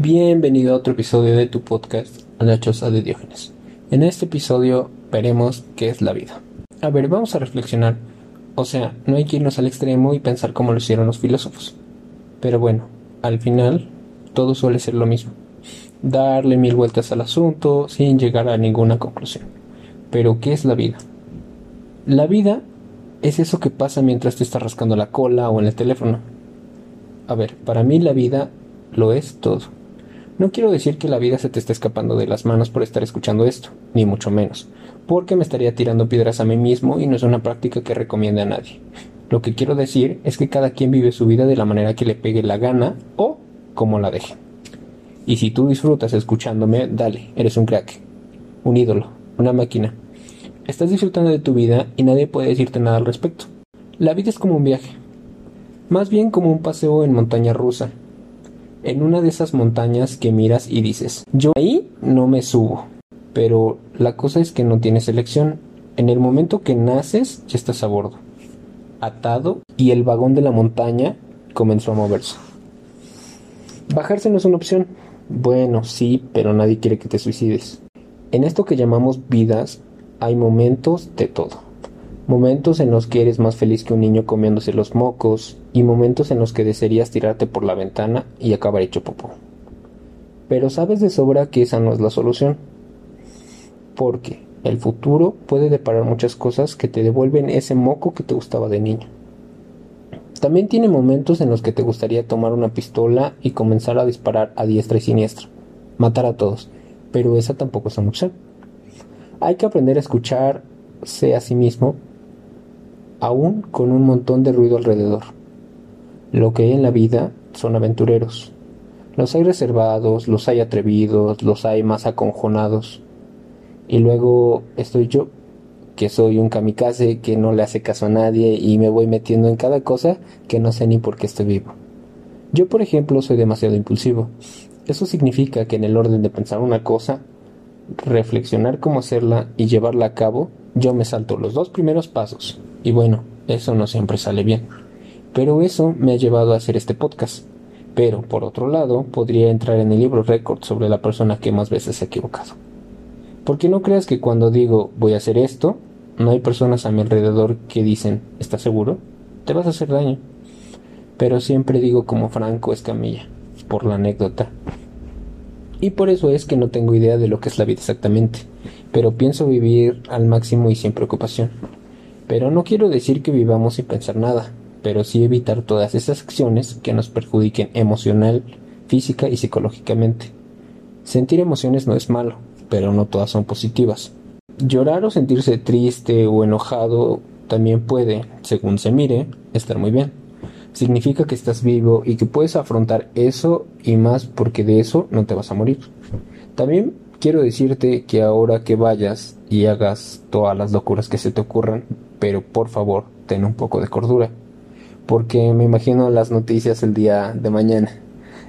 Bienvenido a otro episodio de tu podcast La Choza de Diógenes. En este episodio veremos qué es la vida. A ver, vamos a reflexionar. O sea, no hay que irnos al extremo y pensar como lo hicieron los filósofos. Pero bueno, al final todo suele ser lo mismo. Darle mil vueltas al asunto sin llegar a ninguna conclusión. Pero ¿qué es la vida? La vida es eso que pasa mientras te estás rascando la cola o en el teléfono. A ver, para mí la vida lo es todo. No quiero decir que la vida se te esté escapando de las manos por estar escuchando esto, ni mucho menos, porque me estaría tirando piedras a mí mismo y no es una práctica que recomiende a nadie. Lo que quiero decir es que cada quien vive su vida de la manera que le pegue la gana o como la deje. Y si tú disfrutas escuchándome, dale, eres un crack, un ídolo, una máquina. Estás disfrutando de tu vida y nadie puede decirte nada al respecto. La vida es como un viaje, más bien como un paseo en montaña rusa, en una de esas montañas que miras y dices, yo ahí no me subo. Pero la cosa es que no tienes elección. En el momento que naces ya estás a bordo, atado y el vagón de la montaña comenzó a moverse. Bajarse no es una opción. Bueno, sí, pero nadie quiere que te suicides. En esto que llamamos vidas hay momentos de todo momentos en los que eres más feliz que un niño comiéndose los mocos y momentos en los que desearías tirarte por la ventana y acabar hecho popó. Pero sabes de sobra que esa no es la solución, porque el futuro puede deparar muchas cosas que te devuelven ese moco que te gustaba de niño. También tiene momentos en los que te gustaría tomar una pistola y comenzar a disparar a diestra y siniestra, matar a todos, pero esa tampoco es una opción. Hay que aprender a escucharse a sí mismo aún con un montón de ruido alrededor. Lo que hay en la vida son aventureros. Los hay reservados, los hay atrevidos, los hay más aconjonados. Y luego estoy yo, que soy un kamikaze que no le hace caso a nadie y me voy metiendo en cada cosa que no sé ni por qué estoy vivo. Yo, por ejemplo, soy demasiado impulsivo. Eso significa que en el orden de pensar una cosa, reflexionar cómo hacerla y llevarla a cabo, yo me salto los dos primeros pasos y bueno, eso no siempre sale bien. Pero eso me ha llevado a hacer este podcast. Pero, por otro lado, podría entrar en el libro récord sobre la persona que más veces se ha equivocado. Porque no creas que cuando digo voy a hacer esto, no hay personas a mi alrededor que dicen ¿estás seguro? Te vas a hacer daño. Pero siempre digo como Franco Escamilla, por la anécdota. Y por eso es que no tengo idea de lo que es la vida exactamente, pero pienso vivir al máximo y sin preocupación. Pero no quiero decir que vivamos sin pensar nada, pero sí evitar todas esas acciones que nos perjudiquen emocional, física y psicológicamente. Sentir emociones no es malo, pero no todas son positivas. Llorar o sentirse triste o enojado también puede, según se mire, estar muy bien. Significa que estás vivo y que puedes afrontar eso y más porque de eso no te vas a morir. También quiero decirte que ahora que vayas y hagas todas las locuras que se te ocurran, pero por favor, ten un poco de cordura, porque me imagino las noticias el día de mañana.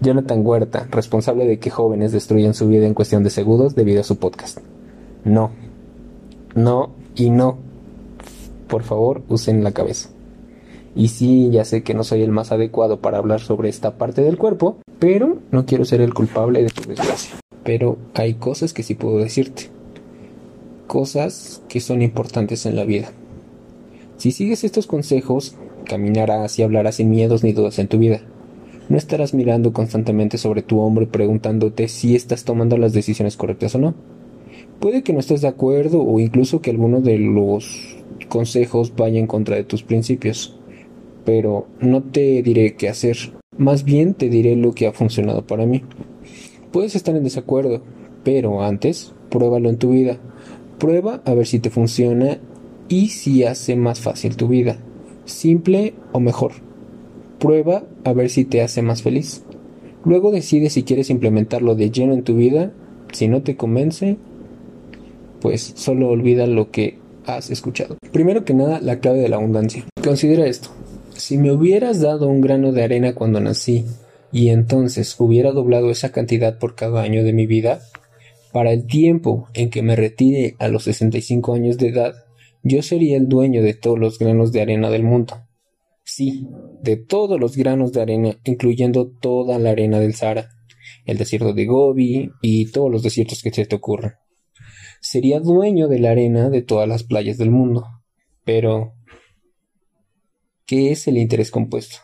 Jonathan Huerta, responsable de que jóvenes destruyan su vida en cuestión de segundos debido a su podcast. No, no y no. Por favor, usen la cabeza. Y sí, ya sé que no soy el más adecuado para hablar sobre esta parte del cuerpo, pero no quiero ser el culpable de tu desgracia. Pero hay cosas que sí puedo decirte. Cosas que son importantes en la vida. Si sigues estos consejos, caminarás y hablarás sin miedos ni dudas en tu vida. No estarás mirando constantemente sobre tu hombro y preguntándote si estás tomando las decisiones correctas o no. Puede que no estés de acuerdo o incluso que alguno de los consejos vaya en contra de tus principios. Pero no te diré qué hacer. Más bien te diré lo que ha funcionado para mí. Puedes estar en desacuerdo, pero antes pruébalo en tu vida. Prueba a ver si te funciona y si hace más fácil tu vida. Simple o mejor. Prueba a ver si te hace más feliz. Luego decide si quieres implementarlo de lleno en tu vida. Si no te convence, pues solo olvida lo que has escuchado. Primero que nada, la clave de la abundancia. Considera esto. Si me hubieras dado un grano de arena cuando nací y entonces hubiera doblado esa cantidad por cada año de mi vida, para el tiempo en que me retire a los 65 años de edad, yo sería el dueño de todos los granos de arena del mundo. Sí, de todos los granos de arena, incluyendo toda la arena del Sahara. el desierto de Gobi y todos los desiertos que se te ocurran. Sería dueño de la arena de todas las playas del mundo. Pero, ¿qué es el interés compuesto?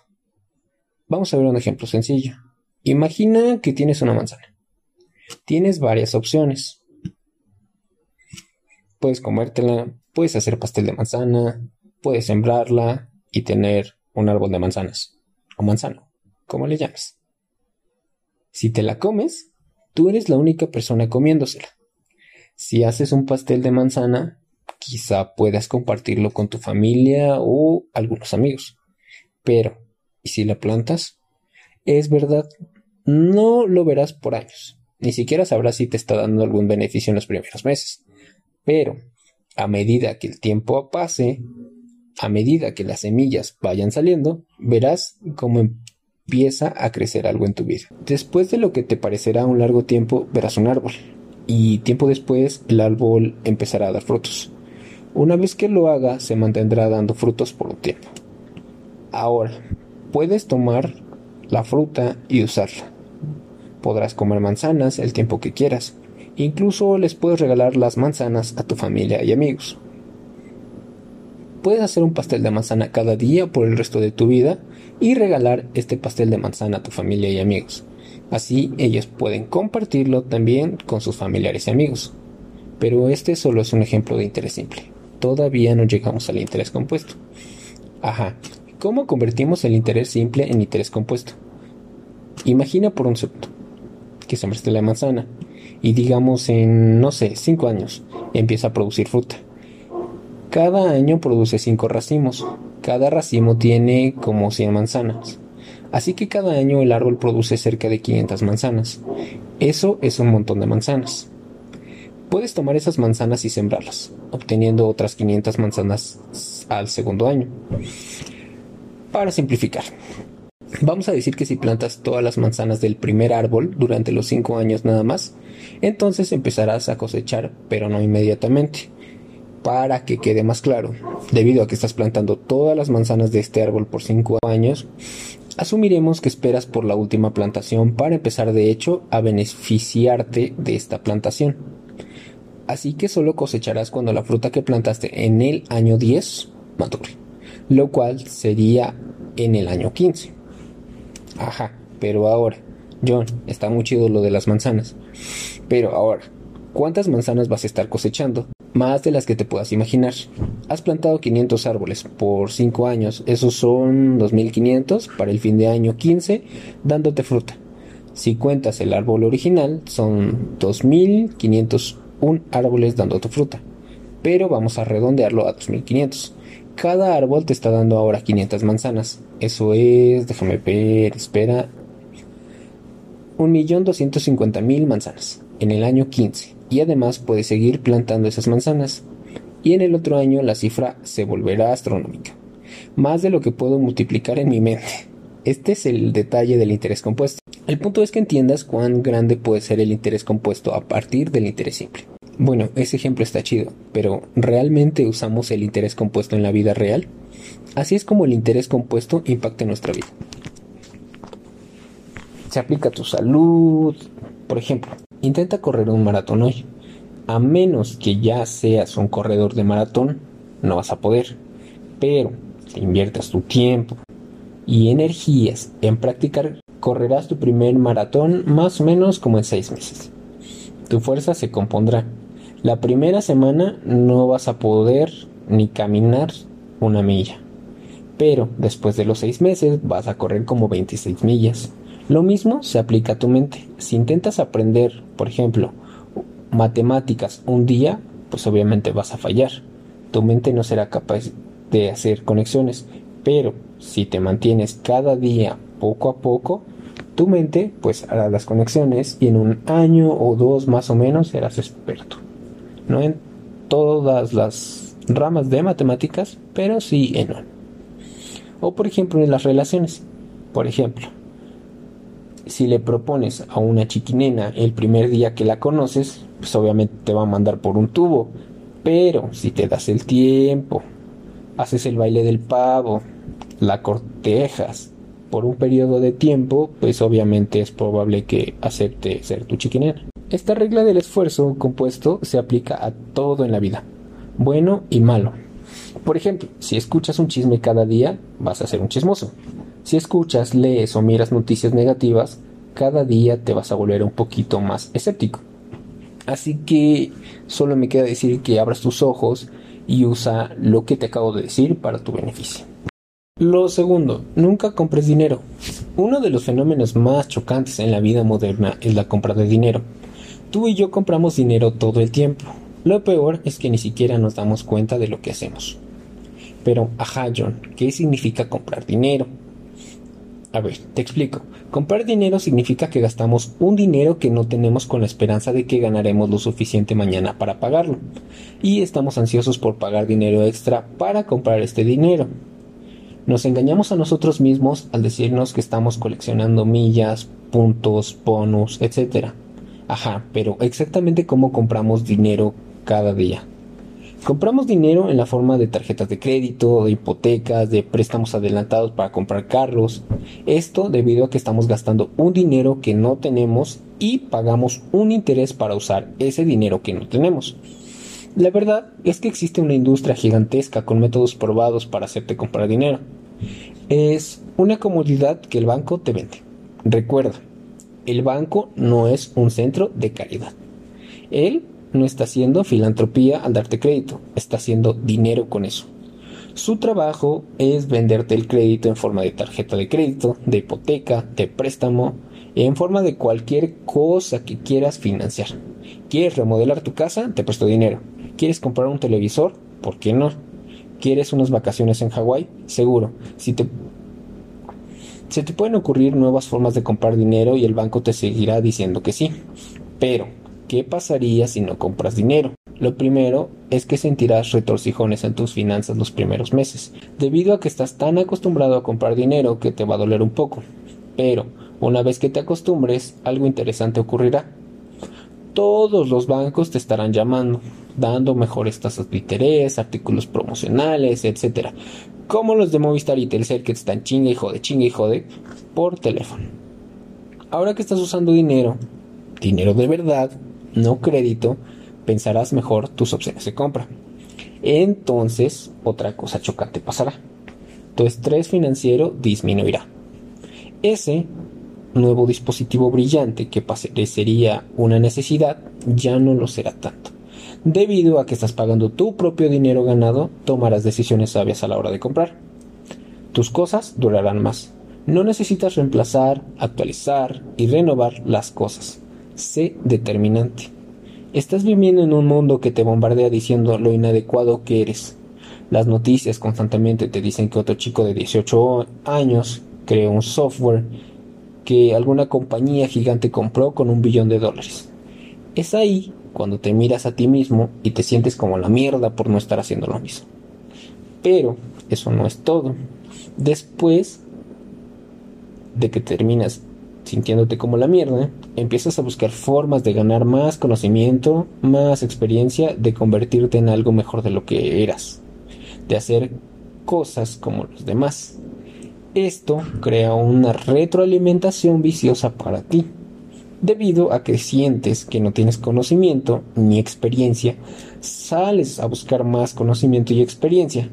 Vamos a ver un ejemplo sencillo. Imagina que tienes una manzana. Tienes varias opciones. Puedes comértela, puedes hacer pastel de manzana, puedes sembrarla y tener un árbol de manzanas. O manzano, como le llames. Si te la comes, tú eres la única persona comiéndosela. Si haces un pastel de manzana, quizá puedas compartirlo con tu familia o algunos amigos. Pero, ¿y si la plantas? Es verdad, no lo verás por años. Ni siquiera sabrás si te está dando algún beneficio en los primeros meses. Pero, a medida que el tiempo pase, a medida que las semillas vayan saliendo, verás cómo empieza a crecer algo en tu vida. Después de lo que te parecerá un largo tiempo, verás un árbol. Y tiempo después, el árbol empezará a dar frutos. Una vez que lo haga, se mantendrá dando frutos por un tiempo. Ahora, puedes tomar la fruta y usarla. Podrás comer manzanas el tiempo que quieras. Incluso les puedes regalar las manzanas a tu familia y amigos. Puedes hacer un pastel de manzana cada día por el resto de tu vida y regalar este pastel de manzana a tu familia y amigos. Así ellos pueden compartirlo también con sus familiares y amigos. Pero este solo es un ejemplo de interés simple. Todavía no llegamos al interés compuesto. Ajá, ¿cómo convertimos el interés simple en interés compuesto? Imagina por un segundo que sembraste la manzana y digamos en, no sé, 5 años empieza a producir fruta. Cada año produce 5 racimos. Cada racimo tiene como 100 manzanas. Así que cada año el árbol produce cerca de 500 manzanas. Eso es un montón de manzanas. Puedes tomar esas manzanas y sembrarlas, obteniendo otras 500 manzanas al segundo año. Para simplificar, vamos a decir que si plantas todas las manzanas del primer árbol durante los 5 años nada más, entonces empezarás a cosechar, pero no inmediatamente para que quede más claro, debido a que estás plantando todas las manzanas de este árbol por 5 años, asumiremos que esperas por la última plantación para empezar de hecho a beneficiarte de esta plantación. Así que solo cosecharás cuando la fruta que plantaste en el año 10 madure, lo cual sería en el año 15. Ajá, pero ahora, John, está muy chido lo de las manzanas. Pero ahora, ¿cuántas manzanas vas a estar cosechando? más de las que te puedas imaginar. Has plantado 500 árboles por 5 años, esos son 2500 para el fin de año 15, dándote fruta. Si cuentas el árbol original, son 2501 árboles dándote fruta, pero vamos a redondearlo a 2500. Cada árbol te está dando ahora 500 manzanas. Eso es, déjame ver, espera, 1.250.000 manzanas en el año 15 y además puedes seguir plantando esas manzanas. Y en el otro año la cifra se volverá astronómica. Más de lo que puedo multiplicar en mi mente. Este es el detalle del interés compuesto. El punto es que entiendas cuán grande puede ser el interés compuesto a partir del interés simple. Bueno, ese ejemplo está chido, pero ¿realmente usamos el interés compuesto en la vida real? Así es como el interés compuesto impacta en nuestra vida. Se aplica a tu salud, por ejemplo, Intenta correr un maratón hoy. A menos que ya seas un corredor de maratón, no vas a poder. Pero si inviertas tu tiempo y energías en practicar, correrás tu primer maratón más o menos como en seis meses. Tu fuerza se compondrá. La primera semana no vas a poder ni caminar una milla. Pero después de los seis meses vas a correr como 26 millas. Lo mismo se aplica a tu mente. Si intentas aprender, por ejemplo, matemáticas un día, pues obviamente vas a fallar. Tu mente no será capaz de hacer conexiones. Pero si te mantienes cada día poco a poco, tu mente pues hará las conexiones y en un año o dos más o menos serás experto. No en todas las ramas de matemáticas, pero sí en una. O por ejemplo en las relaciones. Por ejemplo, si le propones a una chiquinena el primer día que la conoces, pues obviamente te va a mandar por un tubo. Pero si te das el tiempo, haces el baile del pavo, la cortejas por un periodo de tiempo, pues obviamente es probable que acepte ser tu chiquinera. Esta regla del esfuerzo compuesto se aplica a todo en la vida, bueno y malo. Por ejemplo, si escuchas un chisme cada día, vas a ser un chismoso. Si escuchas, lees o miras noticias negativas, cada día te vas a volver un poquito más escéptico. Así que solo me queda decir que abras tus ojos y usa lo que te acabo de decir para tu beneficio. Lo segundo, nunca compres dinero. Uno de los fenómenos más chocantes en la vida moderna es la compra de dinero. Tú y yo compramos dinero todo el tiempo. Lo peor es que ni siquiera nos damos cuenta de lo que hacemos. Pero, ajá, John, ¿qué significa comprar dinero? A ver, te explico. Comprar dinero significa que gastamos un dinero que no tenemos con la esperanza de que ganaremos lo suficiente mañana para pagarlo. Y estamos ansiosos por pagar dinero extra para comprar este dinero. Nos engañamos a nosotros mismos al decirnos que estamos coleccionando millas, puntos, bonus, etc. Ajá, pero exactamente cómo compramos dinero cada día. Compramos dinero en la forma de tarjetas de crédito, de hipotecas, de préstamos adelantados para comprar carros. Esto debido a que estamos gastando un dinero que no tenemos y pagamos un interés para usar ese dinero que no tenemos. La verdad es que existe una industria gigantesca con métodos probados para hacerte comprar dinero. Es una comodidad que el banco te vende. Recuerda, el banco no es un centro de caridad. Él no está haciendo filantropía al darte crédito, está haciendo dinero con eso. Su trabajo es venderte el crédito en forma de tarjeta de crédito, de hipoteca, de préstamo, en forma de cualquier cosa que quieras financiar. ¿Quieres remodelar tu casa? Te presto dinero. ¿Quieres comprar un televisor? ¿Por qué no? ¿Quieres unas vacaciones en Hawái? Seguro. Si te se te pueden ocurrir nuevas formas de comprar dinero y el banco te seguirá diciendo que sí. Pero ¿Qué pasaría si no compras dinero? Lo primero es que sentirás retorcijones en tus finanzas los primeros meses, debido a que estás tan acostumbrado a comprar dinero que te va a doler un poco. Pero, una vez que te acostumbres, algo interesante ocurrirá. Todos los bancos te estarán llamando, dando mejores tasas de interés, artículos promocionales, etc. Como los de Movistar y Telcel que están chingue y jode, chingue y jode por teléfono. Ahora que estás usando dinero, dinero de verdad, no crédito, pensarás mejor tus opciones de compra. Entonces, otra cosa chocante pasará. Tu estrés financiero disminuirá. Ese nuevo dispositivo brillante que parecería una necesidad ya no lo será tanto. Debido a que estás pagando tu propio dinero ganado, tomarás decisiones sabias a la hora de comprar. Tus cosas durarán más. No necesitas reemplazar, actualizar y renovar las cosas sé determinante. Estás viviendo en un mundo que te bombardea diciendo lo inadecuado que eres. Las noticias constantemente te dicen que otro chico de 18 años creó un software que alguna compañía gigante compró con un billón de dólares. Es ahí cuando te miras a ti mismo y te sientes como la mierda por no estar haciendo lo mismo. Pero eso no es todo. Después de que terminas sintiéndote como la mierda, empiezas a buscar formas de ganar más conocimiento, más experiencia, de convertirte en algo mejor de lo que eras, de hacer cosas como los demás. Esto crea una retroalimentación viciosa para ti, debido a que sientes que no tienes conocimiento ni experiencia, sales a buscar más conocimiento y experiencia,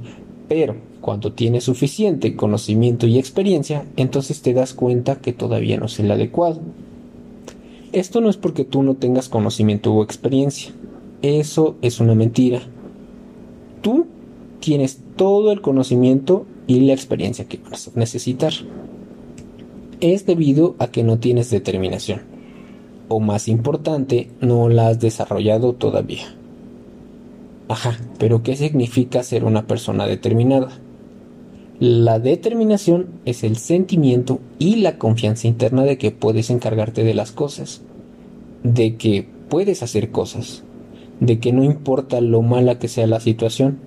pero cuando tienes suficiente conocimiento y experiencia, entonces te das cuenta que todavía no es el adecuado. Esto no es porque tú no tengas conocimiento o experiencia. Eso es una mentira. Tú tienes todo el conocimiento y la experiencia que vas a necesitar. Es debido a que no tienes determinación. O más importante, no la has desarrollado todavía. Ajá, pero ¿qué significa ser una persona determinada? La determinación es el sentimiento y la confianza interna de que puedes encargarte de las cosas, de que puedes hacer cosas, de que no importa lo mala que sea la situación,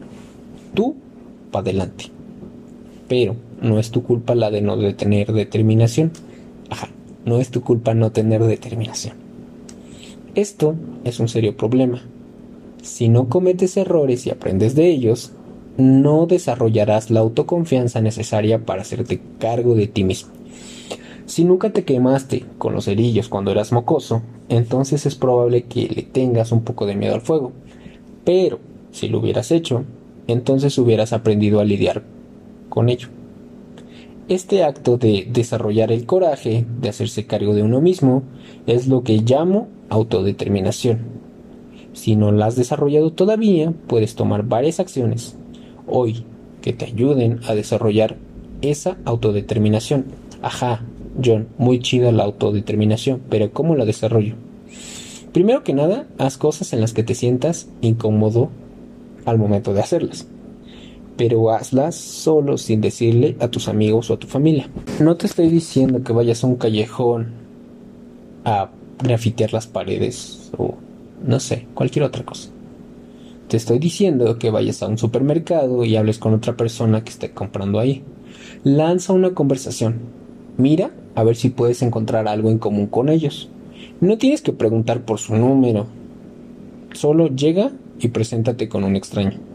tú para adelante. Pero no es tu culpa la de no tener determinación. Ajá, no es tu culpa no tener determinación. Esto es un serio problema. Si no cometes errores y aprendes de ellos, no desarrollarás la autoconfianza necesaria para hacerte cargo de ti mismo Si nunca te quemaste con los cerillos cuando eras mocoso, entonces es probable que le tengas un poco de miedo al fuego. Pero si lo hubieras hecho, entonces hubieras aprendido a lidiar con ello. Este acto de desarrollar el coraje, de hacerse cargo de uno mismo, es lo que llamo autodeterminación. Si no la has desarrollado todavía, puedes tomar varias acciones hoy que te ayuden a desarrollar esa autodeterminación. Ajá, John, muy chida la autodeterminación, pero ¿cómo la desarrollo? Primero que nada, haz cosas en las que te sientas incómodo al momento de hacerlas. Pero hazlas solo sin decirle a tus amigos o a tu familia. No te estoy diciendo que vayas a un callejón a grafitear las paredes o no sé, cualquier otra cosa. Te estoy diciendo que vayas a un supermercado y hables con otra persona que esté comprando ahí. Lanza una conversación. Mira a ver si puedes encontrar algo en común con ellos. No tienes que preguntar por su número. Solo llega y preséntate con un extraño.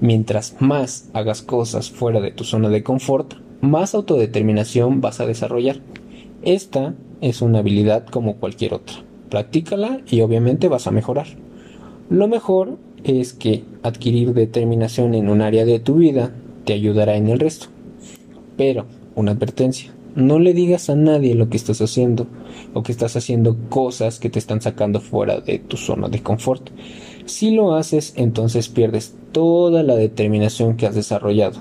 Mientras más hagas cosas fuera de tu zona de confort, más autodeterminación vas a desarrollar. Esta es una habilidad como cualquier otra. Practícala y obviamente vas a mejorar. Lo mejor es que adquirir determinación en un área de tu vida te ayudará en el resto. Pero, una advertencia, no le digas a nadie lo que estás haciendo o que estás haciendo cosas que te están sacando fuera de tu zona de confort. Si lo haces, entonces pierdes toda la determinación que has desarrollado.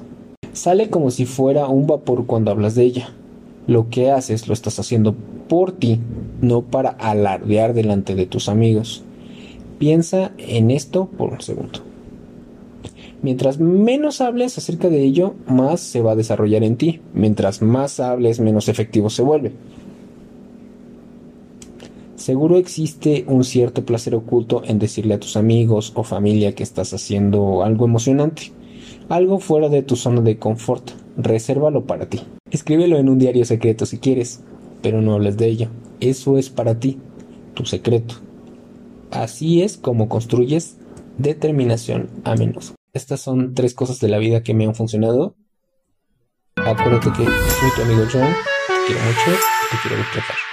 Sale como si fuera un vapor cuando hablas de ella. Lo que haces lo estás haciendo por ti, no para alardear delante de tus amigos. Piensa en esto por un segundo. Mientras menos hables acerca de ello, más se va a desarrollar en ti. Mientras más hables, menos efectivo se vuelve. Seguro existe un cierto placer oculto en decirle a tus amigos o familia que estás haciendo algo emocionante, algo fuera de tu zona de confort. Resérvalo para ti. Escríbelo en un diario secreto si quieres, pero no hables de ello. Eso es para ti, tu secreto. Así es como construyes determinación a menos. Estas son tres cosas de la vida que me han funcionado. Acuérdate que soy tu amigo John, te quiero mucho y te quiero respetar.